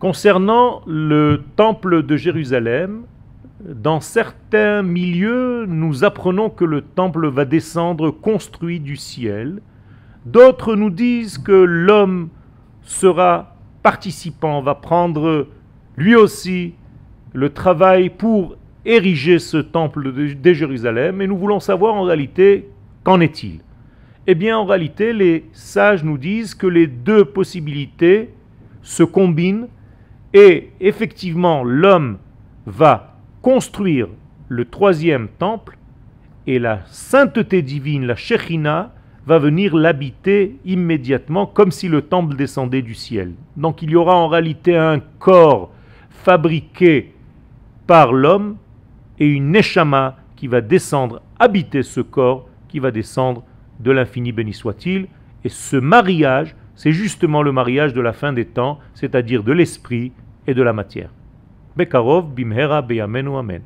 Concernant le temple de Jérusalem, dans certains milieux, nous apprenons que le temple va descendre construit du ciel. D'autres nous disent que l'homme sera participant, va prendre lui aussi le travail pour ériger ce temple de, Jérusalem. Et nous voulons savoir en réalité qu'en est-il? Eh bien, en réalité, les sages nous disent que les deux possibilités se combinent et effectivement l'homme va construire le troisième temple et la sainteté divine, la Shekhinah, va venir l'habiter immédiatement comme si le temple descendait du ciel. Donc il y aura en réalité un corps fabriqué par l'homme et une Neshama qui va descendre, habiter ce corps qui va descendre de l'infini béni soit-il. Et ce mariage, c'est justement le mariage de la fin des temps, c'est-à-dire de l'esprit et de la matière. Bekarov bimhera beyamenu amen.